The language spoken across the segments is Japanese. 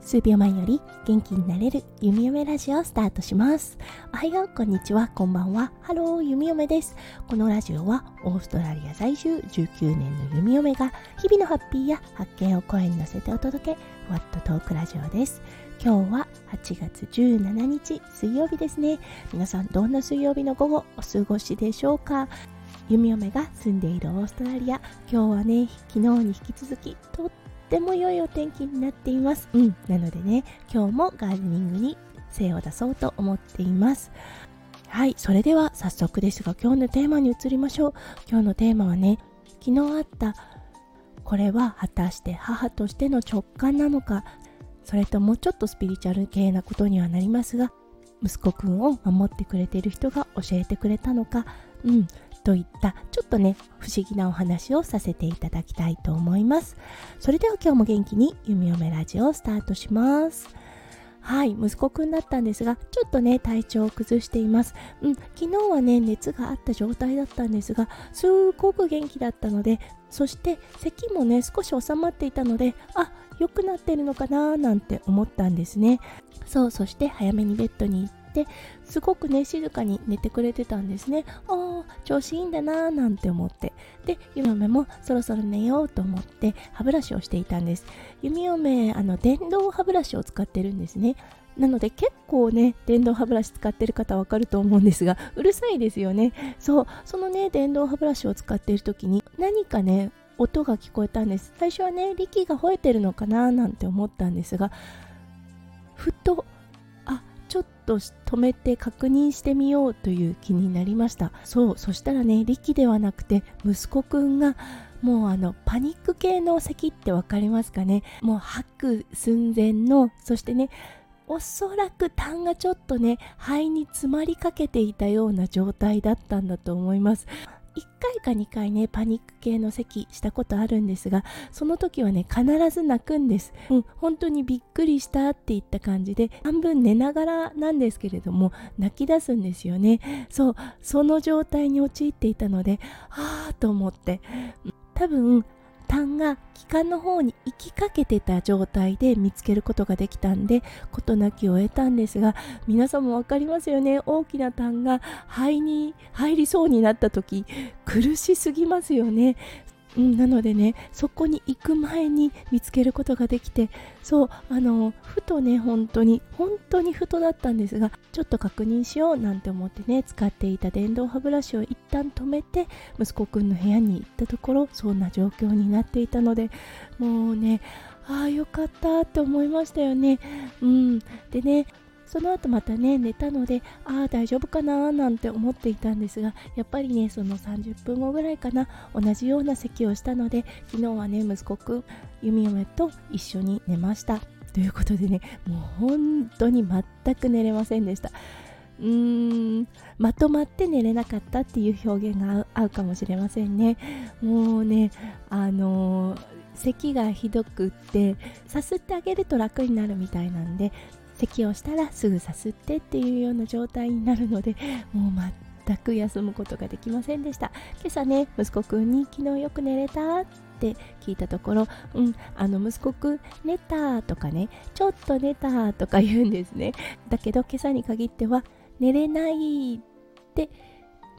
数秒前より元気になれる弓嫁ラジオをスタートします。おはようこんにちはこんばんは。ハロー弓嫁です。このラジオはオーストラリア在住19年の弓嫁が日々のハッピーや発見を声に乗せてお届けふわっとトークラジオです。今日は8月17日水曜日ですね。皆さんどんな水曜日の午後お過ごしでしょうか？弓嫁が住んでいるオーストラリア今日はね昨日に引き続きとっても良いお天気になっています。うん。なのでね、今日もガーデニングに精を出そうと思っています。はい。それでは早速ですが、今日のテーマに移りましょう。今日のテーマはね、昨日あった、これは果たして母としての直感なのか、それともちょっとスピリチュアル系なことにはなりますが、息子くんを守ってくれている人が教えてくれたのか、うん、といったちょっとね不思議なお話をさせていただきたいと思います。それでは今日も元気に弓嫁ラジオをスタートします。はい息子くんだったんですがちょっとね体調を崩しています。うん昨日はね熱があった状態だったんですがすごく元気だったのでそして咳もね少し収まっていたのであ良くなってるのかななんて思ったんですね。そうそして早めにベッドに行ってすごくね静かに寝てくれてたんですね。ああ調子いいんだなーなんて思って。で弓嫁もそろそろ寝ようと思って歯ブラシをしていたんです。弓嫁あの電動歯ブラシを使ってるんですね。なので結構ね電動歯ブラシ使ってる方わかると思うんですがうるさいですよね。そうそのね電動歯ブラシを使っている時に何かね音が聞こえたんです。最初はね力が吠えてるのかななんて思ったんですがふとと止めて確認してみようという気になりました。そうそしたらね力ではなくて息子くんがもうあのパニック系の咳って分かりますかね。もう吐く寸前のそしてねおそらく痰がちょっとね肺に詰まりかけていたような状態だったんだと思います。1回か2回ねパニック系の咳したことあるんですがその時はね必ず泣くんです、うん、本当にびっくりしたって言った感じで半分寝ながらなんですけれども泣き出すんですよね。そうその状態に陥っていたのでああと思って。多分痰が気管の方に行きかけてた状態で見つけることができたんで事なきを得たんですが皆さんも分かりますよね。大きな痰が肺に入りそうになった時苦しすぎますよね。うん、なのでねそこに行く前に見つけることができてそうあのふとね本当に本当にふとだったんですがちょっと確認しようなんて思ってね使っていた電動歯ブラシを一旦止めて息子くんの部屋に行ったところそんな状況になっていたのでもうねああよかったって思いましたよね。うん。でねその後またね寝たのでああ大丈夫かな？なんて思っていたんですがやっぱりねその30分後ぐらいかな同じような席をしたので昨日はね息子くん弓嫁と一緒に寝ました。ということでねもう本当に全く寝れませんでした。うーんまとまって寝れなかったっていう表現が合うかもしれませんね。もうねあのー咳がひどくってさすってあげると楽になるみたいなんで咳をしたらすぐさすってっていうような状態になるので もう全く休むことができませんでした。今朝ね息子くんに昨日よく寝れたって聞いたところうんあの息子くん寝たとかねちょっと寝たとか言うんですね。だけど今朝に限っては寝れないって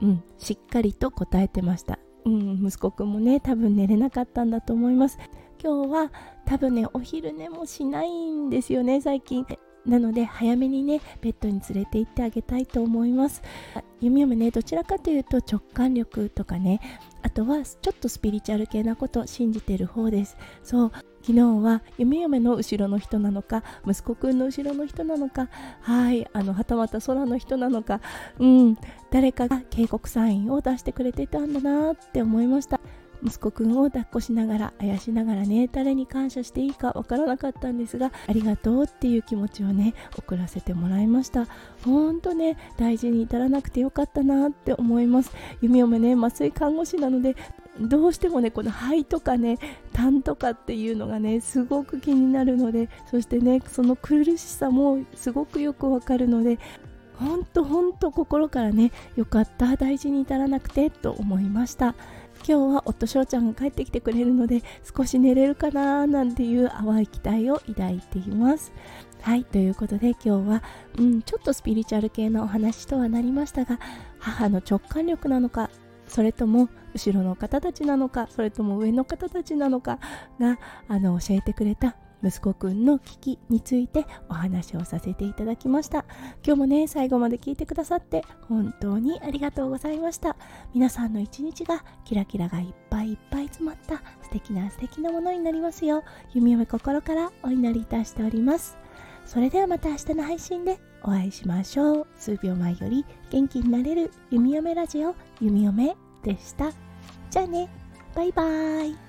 うんしっかりと答えてました。うん、息子くんもね多分寝れなかったんだと思います。今日は多分ねお昼寝もしないんですよね最近。なので早めにねベッドに連れて行ってあげたいと思います。弓嫁ねどちらかというと直感力とかねあとはちょっとスピリチュアル系なことを信じてる方です。そう昨日は弓嫁の後ろの人なのか息子くんの後ろの人なのかはいあのはたまた空の人なのかうん誰かが警告サインを出してくれてたんだなって思いました。息子くんを抱っこしながらあやしながらね誰に感謝していいかわからなかったんですがありがとうっていう気持ちをね送らせてもらいました。ほんとね大事に至らなくてよかったなって思います。弓嫁ね麻酔看護師なのでどうしてもねこの肺とかね痰とかっていうのがねすごく気になるのでそしてねその苦しさもすごくよくわかるのでほんとほんと心からねよかった大事に至らなくてと思いました。今日は夫翔ちゃんが帰ってきてくれるので少し寝れるかななんていう淡い期待を抱いています。はいということで今日は、うん、ちょっとスピリチュアル系のお話とはなりましたが母の直感力なのかそれとも後ろの方たちなのかそれとも上の方たちなのかがあの教えてくれた息子くんの危機についてお話をさせていただきました。今日もね最後まで聞いてくださって本当にありがとうございました。皆さんの一日がキラキラがいっぱいいっぱい詰まった素敵な素敵なものになりますよ弓嫁心からお祈りいたしております。それではまた明日の配信でお会いしましょう。数秒前より元気になれる弓嫁ラジオ弓嫁でした。じゃあね。バイバーイ。